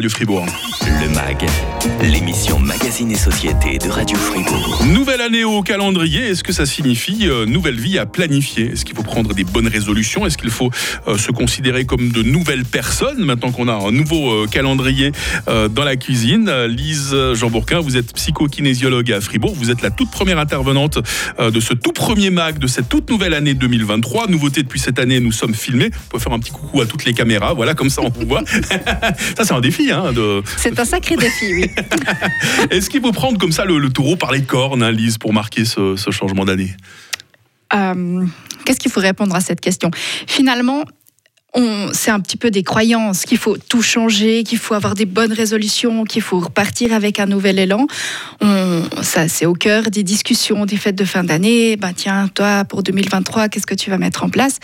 Radio Fribourg. Le MAG, l'émission Magazine et Société de Radio Fribourg. Nouvelle année au calendrier, est-ce que ça signifie euh, nouvelle vie à planifier? Est-ce qu'il faut prendre des bonnes résolutions? Est-ce qu'il faut euh, se considérer comme de nouvelles personnes maintenant qu'on a un nouveau euh, calendrier dans la cuisine? Lise Jean-Bourquin, vous êtes psychokinésiologue à Fribourg, vous êtes la toute première intervenante de ce tout premier MAG de cette toute nouvelle année 2023. Nouveauté depuis cette année, nous sommes filmés. On peut faire un petit coucou à toutes les caméras, voilà, comme ça on vous voit. ça c'est un défi, hein, de, C'est un sacré défi, oui. est-ce qu'il faut prendre comme ça le, le taureau par les cornes, hein, Lise, pour marquer ce, ce changement d'année Euh, Qu'est-ce qu'il faut répondre à cette question? Finalement, c'est un petit peu des croyances qu'il faut tout changer, qu'il faut avoir des bonnes résolutions, qu'il faut repartir avec un nouvel élan. On- ça, c'est au cœur des discussions, des fêtes de fin d'année. Ben tiens, toi, pour 2023, qu'est-ce que tu vas mettre en place?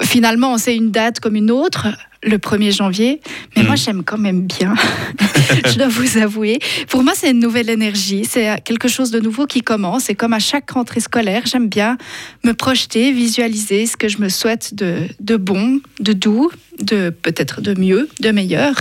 Finalement, c'est une date comme une autre, le 1er janvier. Mais moi, j'aime quand même bien. je dois vous avouer. Pour moi, c'est une nouvelle énergie. C'est quelque chose de nouveau qui commence. Et comme à chaque rentrée scolaire, j'aime bien me projeter, visualiser ce que je me souhaite de, de bon, de doux, de peut-être de mieux, de meilleur.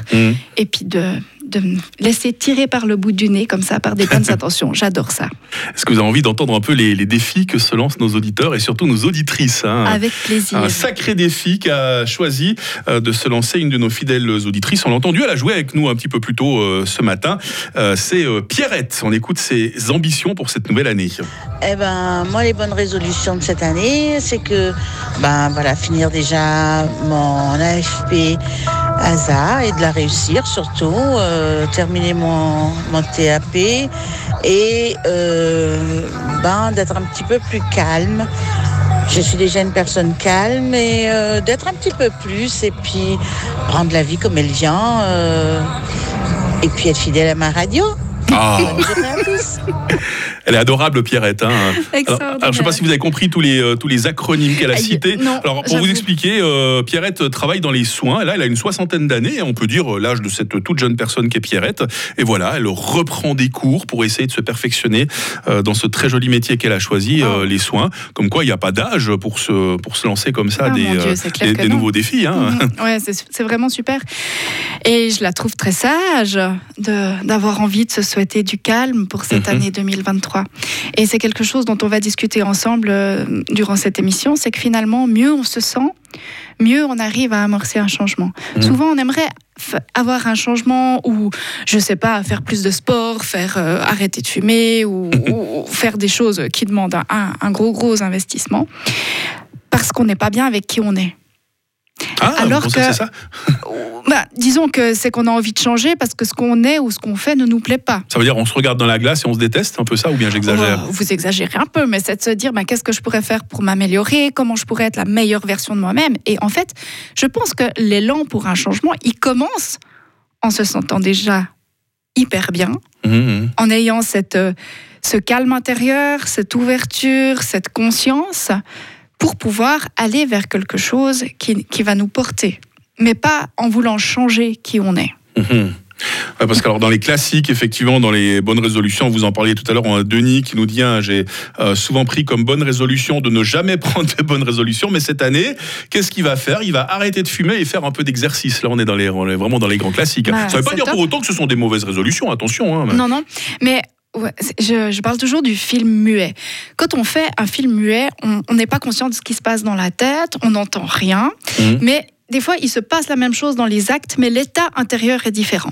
Et puis de, de me laisser tirer par le bout du nez, comme ça, par des bonnes intentions. J'adore ça. Est-ce que vous avez envie d'entendre un peu les, les défis que se lancent nos auditeurs et surtout nos auditrices hein? Avec plaisir. Un sacré défi qu'a choisi euh, de se lancer une de nos fidèles auditrices. On l'a entendu, elle a joué avec nous un petit peu plus tôt euh, ce matin. Euh, C'est euh, Pierrette. On écoute ses ambitions pour cette nouvelle année. Eh ben, moi, les bonnes résolutions de cette année, c'est que, ben, voilà, finir déjà mon AFP ASA et de la réussir surtout, euh, terminer mon, mon TAP et, euh, ben, d'être un petit peu plus calme. Je suis déjà une personne calme et euh, d'être un petit peu plus et puis prendre la vie comme elle vient euh, et puis être fidèle à ma radio. Ah, Elle est adorable, Pierrette. hein. Alors, je ne sais pas si vous avez compris tous les, euh, tous les acronymes qu'elle a Aïe, cités. non, alors, pour vous expliquer, euh, Pierrette travaille dans les soins. Là, elle a une soixantaine d'années. On peut dire euh, l'âge de cette toute jeune personne qui est Pierrette. Et voilà, elle reprend des cours pour essayer de se perfectionner euh, dans ce très joli métier qu'elle a choisi, euh, Oh. les soins. Comme quoi, il n'y a pas d'âge pour se, pour se lancer comme ça Ah, des, Dieu, euh, des- nouveaux défis. hein. Mhm. Ouais, c'est vraiment super. Et je la trouve très sage d'avoir envie de se souhaiter du calme pour cette Mhm. année 2023. Et c'est quelque chose dont on va discuter ensemble euh, durant cette émission, c'est que finalement, mieux on se sent, mieux on arrive à amorcer un changement. Mhm. Souvent, on aimerait avoir un changement ou, je sais pas, faire plus de sport, faire euh, arrêter de fumer ou, faire des choses qui demandent un gros, gros investissement parce qu'on n'est pas bien avec qui on est. Ah, Alors vous que- ça Bah, disons que c'est qu'on a envie de changer parce que ce qu'on est ou ce qu'on fait ne nous plaît pas. Ça veut dire on se regarde dans la glace et on se déteste, un peu ça, ou bien j'exagère Oh, vous exagérez un peu, mais c'est de se dire bah, qu'est-ce que je pourrais faire pour m'améliorer, comment je pourrais être la meilleure version de moi-même. Et en fait, je pense que l'élan pour un changement, il commence en se sentant déjà hyper bien, Mhm, mhm. en ayant cette, euh, ce calme intérieur, cette ouverture, cette conscience, pour pouvoir aller vers quelque chose qui, qui va nous porter, mais pas en voulant changer qui on est. Mhm. Ouais, parce que alors dans les classiques, effectivement, dans les bonnes résolutions, vous en parliez tout à l'heure, on a Denis qui nous dit hein, j'ai euh, souvent pris comme bonne résolution de ne jamais prendre de bonnes résolutions, mais cette année, qu'est-ce qu'il va faire? Il va arrêter de fumer et faire un peu d'exercice. Là, on est, dans les, on est vraiment dans les grands classiques. Bah, Ça ne veut pas dire top. pour autant que ce sont des mauvaises résolutions, attention. hein, mais- Non, non. Mais ouais, je, je parle toujours du film muet. Quand on fait un film muet, on on n'est pas conscient de ce qui se passe dans la tête, on n'entend rien. Mhm. Mais des fois, il se passe la même chose dans les actes, mais l'état intérieur est différent.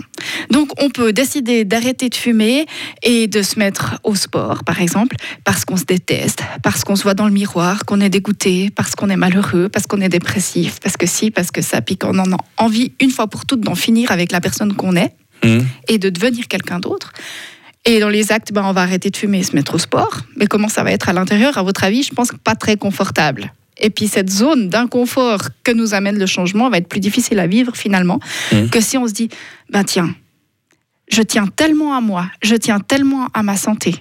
Donc, on peut décider d'arrêter de fumer et de se mettre au sport, par exemple, parce qu'on se déteste, parce qu'on se voit dans le miroir, qu'on est dégoûté, parce qu'on est malheureux, parce qu'on est dépressif, parce que si, parce que ça, puis qu'on en a envie une fois pour toutes d'en finir avec la personne qu'on est Mhm. et de devenir quelqu'un d'autre. Et dans les actes, ben, on va arrêter de fumer et se mettre au sport. Mais comment ça va être à l'intérieur, à votre avis Je pense que pas très confortable. Et puis cette zone d'inconfort que nous amène le changement va être plus difficile à vivre finalement Mhm. que si on se dit, ben tiens, je tiens tellement à moi, je tiens tellement à ma santé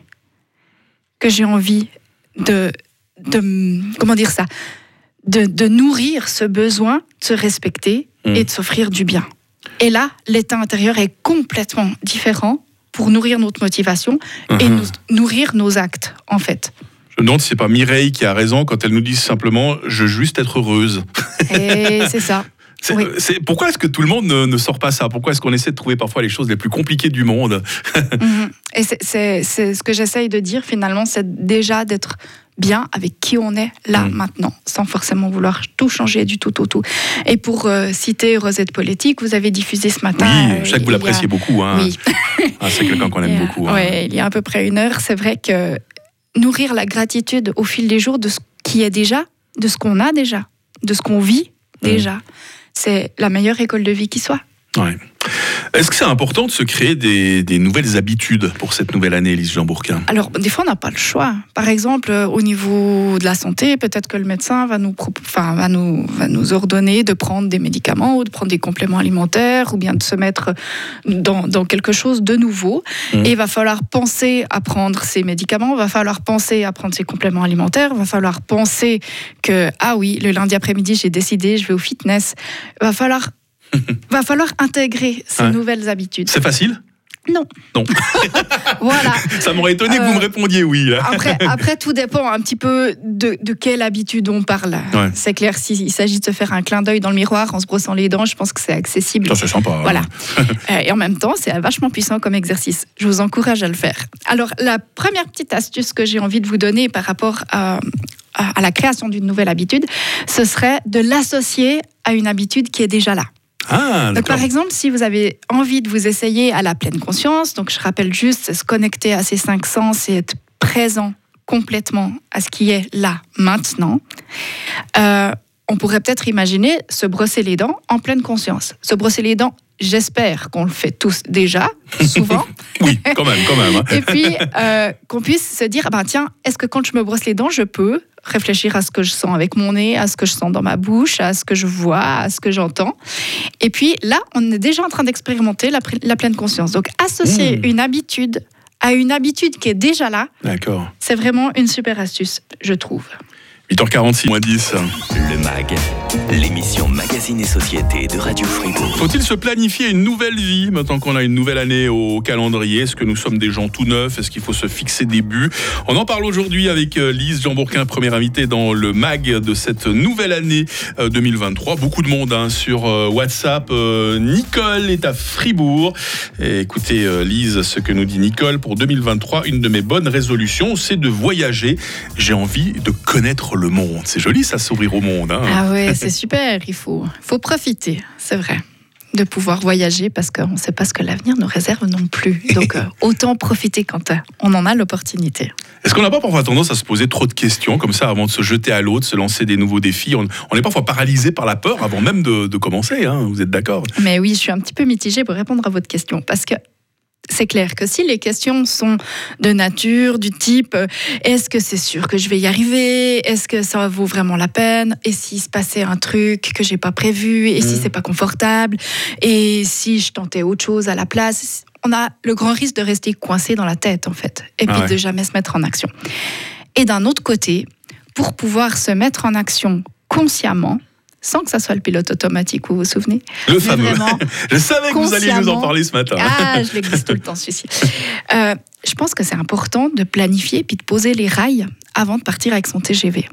que j'ai envie de, de, comment dire ça, de, de nourrir ce besoin de se respecter Mhm. et de s'offrir du bien. Et là, l'état intérieur est complètement différent pour nourrir notre motivation et Mhm. nous- nourrir nos actes, en fait. Je me demande si c'est pas Mireille qui a raison quand elle nous dit simplement je veux juste être heureuse. Et c'est ça. C'est- Oui. c'est- pourquoi est-ce que tout le monde ne, ne sort pas ça? Pourquoi est-ce qu'on essaie de trouver parfois les choses les plus compliquées du monde? Mhm. Et c'est ce que j'essaye de dire finalement, c'est déjà d'être bien avec qui on est là Mm. maintenant, sans forcément vouloir tout changer du tout au tout. Et pour euh, citer Rosette Politique, vous avez diffusé ce matin. Oui, euh, je sais que vous a- l'appréciez beaucoup. Hein. Oui. Ah, c'est quelqu'un qu'on aime a- beaucoup. hein. ouais, il y a à peu près une heure, c'est vrai que nourrir la gratitude au fil des jours de ce qui est déjà, de ce qu'on a déjà, de ce qu'on vit Mm. déjà, c'est la meilleure école de vie qui soit. Ouais. Est-ce que c'est important de se créer des, des nouvelles habitudes pour cette nouvelle année, Elise Jean Bourquin Alors, des fois, on n'a pas le choix. Par exemple, euh, au niveau de la santé, peut-être que le médecin va nous, enfin, va, nous, va nous ordonner de prendre des médicaments ou de prendre des compléments alimentaires ou bien de se mettre dans, dans quelque chose de nouveau. Mhm. Et il va falloir penser à prendre ces médicaments, il va falloir penser à prendre ces compléments alimentaires, il va falloir penser que, ah oui, le lundi après-midi, j'ai décidé, je vais au fitness. Il va falloir, va falloir intégrer ces Ouais. nouvelles habitudes. C'est facile Non. Non. Voilà. Ça m'aurait étonné que vous Euh, me répondiez oui. là. Après, après, tout dépend un petit peu de, de quelle habitude on parle. Ouais. C'est clair, s'il s'agit de se faire un clin d'œil dans le miroir en se brossant les dents, je pense que c'est accessible. Ça, c'est sympa. hein. Voilà. Euh, et en même temps, c'est vachement puissant comme exercice. Je vous encourage à le faire. Alors, la première petite astuce que j'ai envie de vous donner par rapport à la création d'une nouvelle habitude, ce serait de l'associer à une habitude qui est déjà là. Ah, Donc, d'accord. par exemple, si vous avez envie de vous essayer à la pleine conscience, donc je rappelle juste, se connecter à ses cinq sens et être présent complètement à ce qui est là, maintenant, euh, on pourrait peut-être imaginer se brosser les dents en pleine conscience. Se brosser les dents, j'espère qu'on le fait tous déjà, souvent. Oui, quand même, quand même. hein. Et puis, euh, qu'on puisse se dire, ah ben, tiens, est-ce que quand je me brosse les dents, je peux réfléchir à ce que je sens avec mon nez, à ce que je sens dans ma bouche, à ce que je vois, à ce que j'entends. Et puis là, on est déjà en train d'expérimenter la, pleine conscience. Donc, associer Mmh. une habitude à une habitude qui est déjà là, c'est vraiment une super astuce, je trouve. 8h46, moins 10. Le MAG, l'émission Magazine et Société de Radio Fribourg. Faut-il se planifier une nouvelle vie maintenant qu'on a une nouvelle année au calendrier? Est-ce que nous sommes des gens tout neufs? Est-ce qu'il faut se fixer des buts? On en parle aujourd'hui avec euh, Lise Jean Bourquin, première invitée dans le MAG de cette nouvelle année euh, 2023. Beaucoup de monde hein, sur euh, WhatsApp. Euh, Nicole est à Fribourg. Et écoutez, euh, Lise, ce que nous dit Nicole pour 2023. Une de mes bonnes résolutions, c'est de voyager. J'ai envie de connaître le monde. C'est joli ça, sourire au monde. hein. Ah ouais, c'est super, il faut, faut profiter, c'est vrai, de pouvoir voyager parce qu'on ne sait pas ce que l'avenir nous réserve non plus. Donc euh, autant profiter quand euh, on en a l'opportunité. Est-ce qu'on n'a pas parfois tendance à se poser trop de questions comme ça avant de se jeter à l'autre, se lancer des nouveaux défis? On, on est parfois paralysé par la peur avant même de, de commencer, hein, vous êtes d'accord? Mais oui, je suis un petit peu mitigée pour répondre à votre question parce que c'est clair que si les questions sont de nature, du type euh, est-ce que c'est sûr que je vais y arriver? Est-ce que ça vaut vraiment la peine? Et s'il se passait un truc que j'ai pas prévu? Et si Mhm. c'est pas confortable? Et si je tentais autre chose à la place? On a le grand risque de rester coincé dans la tête en fait et puis Ah ouais. de jamais se mettre en action. Et d'un autre côté, pour pouvoir se mettre en action consciemment, sans que ça soit le pilote automatique, vous vous souvenez Le fameux. Je savais que vous alliez nous en parler ce matin. ah, je l'existe tout le temps, celui-ci. Euh, je pense que c'est important de planifier puis de poser les rails avant de partir avec son TGV.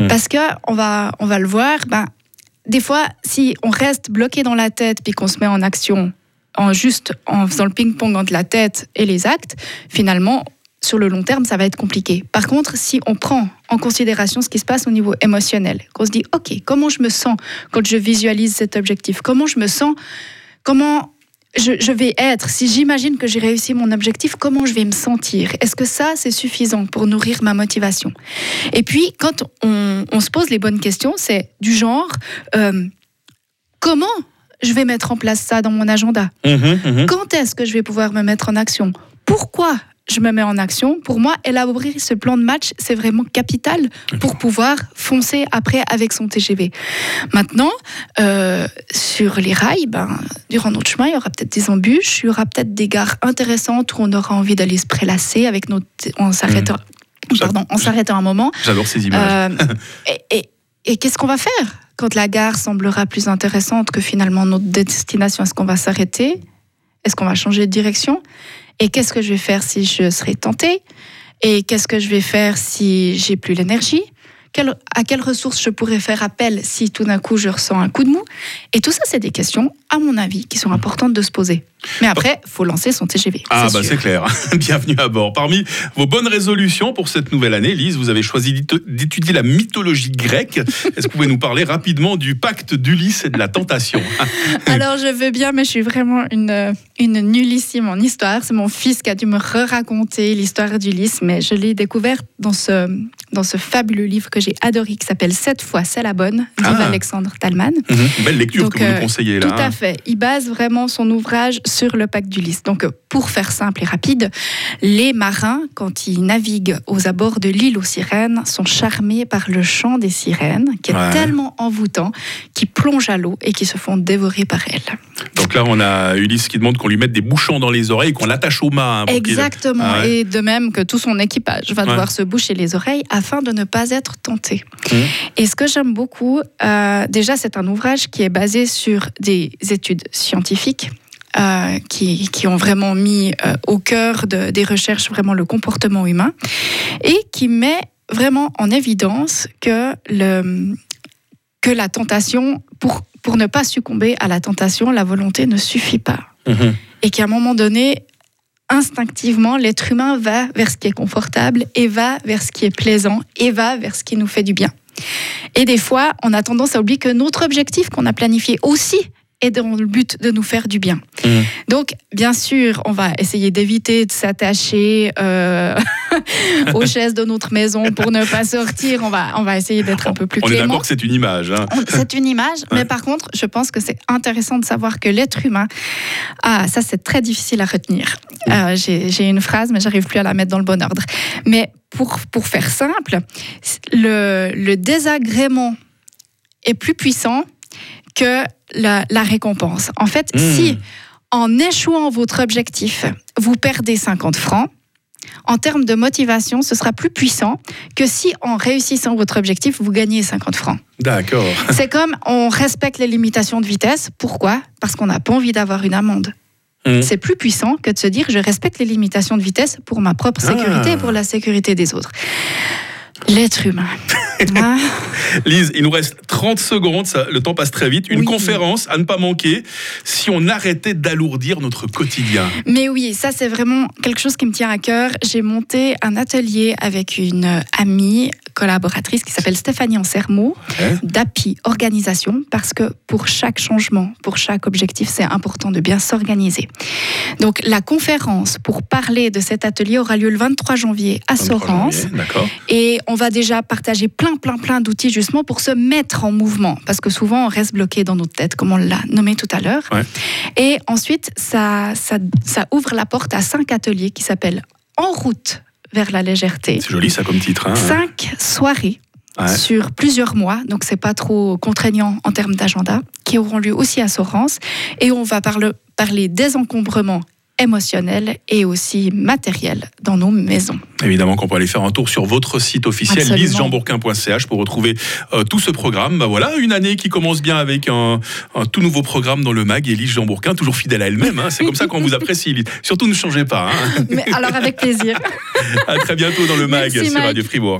Mm. Parce que on va, on va le voir, ben, des fois, si on reste bloqué dans la tête puis qu'on se met en action en juste en faisant le ping-pong entre la tête et les actes, finalement, sur le long terme, ça va être compliqué. Par contre, si on prend en considération ce qui se passe au niveau émotionnel, qu'on se dit, OK, comment je me sens quand je visualise cet objectif? Comment je me sens? Comment je, je vais être? Si j'imagine que j'ai réussi mon objectif, comment je vais me sentir? Est-ce que ça, c'est suffisant pour nourrir ma motivation? Et puis, quand on, on se pose les bonnes questions, c'est du genre, euh, comment je vais mettre en place ça dans mon agenda? Mhm, mhm. quand est-ce que je vais pouvoir me mettre en action? Pourquoi je me mets en action Pour moi, élaborer ce plan de match, c'est vraiment capital pour pouvoir foncer après avec son TGV. Maintenant, euh, sur les rails, ben, durant notre chemin, il y aura peut-être des embûches, il y aura peut-être des gares intéressantes où on aura envie d'aller se prélasser avec notre, en s'arrêtant, Ça- pardon, en s'arrêtant un moment. J'adore ces images. Euh, et et- et qu'est-ce qu'on va faire quand la gare semblera plus intéressante que finalement notre destination? Est-ce qu'on va s'arrêter? Est-ce qu'on va changer de direction? Et qu'est-ce que je vais faire si je serai tentée? Et qu'est-ce que je vais faire si j'ai plus l'énergie? À quelles ressources je pourrais faire appel si tout d'un coup je ressens un coup de mou? Et tout ça, c'est des questions, à mon avis, qui sont importantes de se poser. Mais après, faut lancer son TGV. Ah bah c'est clair. Bienvenue à bord. Parmi vos bonnes résolutions pour cette nouvelle année, Lise, vous avez choisi d'étu- d'étudier la mythologie grecque. Est-ce que vous pouvez nous parler rapidement du pacte d'Ulysse et de la tentation? Alors je veux bien, mais je suis vraiment une, une nullissime en histoire. C'est mon fils qui a dû me re-raconter l'histoire d'Ulysse, mais je l'ai découverte dans ce, dans ce fabuleux livre que j'ai adoré qui s'appelle Cette fois c'est la bonne, d'Yves Ah. Alexandre Talman. Une Belle lecture Donc, que vous nous euh, conseillez là. Tout à hein. Fait. Il base vraiment son ouvrage sur le pacte d'Ulysse. Donc, pour faire simple et rapide, les marins, quand ils naviguent aux abords de l'île aux sirènes, sont charmés par le chant des sirènes, qui est Ouais. tellement envoûtant, qu'ils plongent à l'eau et qui se font dévorer par elles. Donc là, on a Ulysse qui demande qu'on lui mette des bouchons dans les oreilles, qu'on l'attache au mât. hein, Exactement. Ah ouais. Et de même que tout son équipage va Ouais. devoir se boucher les oreilles afin de ne pas être tenté. Mhm. Et ce que j'aime beaucoup, euh, déjà, c'est un ouvrage qui est basé sur des études scientifiques. euh, qui, qui ont vraiment mis euh, au cœur de- des recherches vraiment le comportement humain et qui met vraiment en évidence que, le, que la tentation, pour, pour ne pas succomber à la tentation, la volonté ne suffit pas Mhm. et qu'à un moment donné, instinctivement, l'être humain va vers ce qui est confortable et va vers ce qui est plaisant et va vers ce qui nous fait du bien. Et des fois, on a tendance à oublier que notre objectif qu'on a planifié aussi est dans le but de nous faire du bien. Mhm. Donc, bien sûr, on va essayer d'éviter de s'attacher euh, aux chaises de notre maison pour ne pas sortir. On va, on va essayer d'être un peu plus On est clément. d'accord que c'est une image. hein. On- C'est une image, Ouais. mais par contre, je pense que c'est intéressant de savoir que l'être humain, ah, ça c'est très difficile à retenir. Euh, J'ai j'ai une phrase, mais j'arrive plus à la mettre dans le bon ordre. Mais pour, pour faire simple, le, le désagrément est plus puissant que la, la récompense. En fait, Mmh. si en échouant votre objectif, vous perdez 50 francs, en termes de motivation, ce sera plus puissant que si en réussissant votre objectif, vous gagnez 50 francs. D'accord. C'est comme on respecte les limitations de vitesse. Pourquoi? Parce qu'on n'a pas envie d'avoir une amende. Mhm. C'est plus puissant que de se dire je respecte les limitations de vitesse pour ma propre sécurité Ah. et pour la sécurité des autres. L'être humain. Hein? Lise, il nous reste 30 secondes, ça- le temps passe très vite. Une Oui. conférence à ne pas manquer si on arrêtait d'alourdir notre quotidien. Mais oui, ça c'est vraiment quelque chose qui me tient à cœur. J'ai monté un atelier avec une amie collaboratrice qui s'appelle Stéphanie Ansermo d'API Organisation parce que pour chaque changement, pour chaque objectif, c'est important de bien s'organiser. Donc la conférence pour parler de cet atelier aura lieu le 23 janvier à 23 Sorens. Et on va déjà partager plein, plein, plein d'outils justement pour se mettre en mouvement. Parce que souvent, on reste bloqué dans notre tête, comme on l'a nommé tout à l'heure. Ouais. Et ensuite, ça, ça, ça ouvre la porte à cinq ateliers qui s'appellent En route vers la légèreté. C'est joli ça comme titre. hein. Cinq soirées Ouais. sur plusieurs mois, donc c'est pas trop contraignant en termes d'agenda, qui auront lieu aussi à Sorens. Et on va parle- parler des émotionnels et aussi matériels dans nos maisons. Évidemment qu'on peut aller faire un tour sur votre site officiel lisejeanbourquin.ch pour retrouver euh, tout ce programme. Bah voilà, une année qui commence bien avec un, un tout nouveau programme dans le mag et Lise Jean Bourquin, toujours fidèle à elle-même. hein. C'est comme ça qu'on vous apprécie. Lise. Surtout ne changez pas. hein. Mais alors avec plaisir. À très bientôt dans le mag Merci, sur. Radio Fribourg.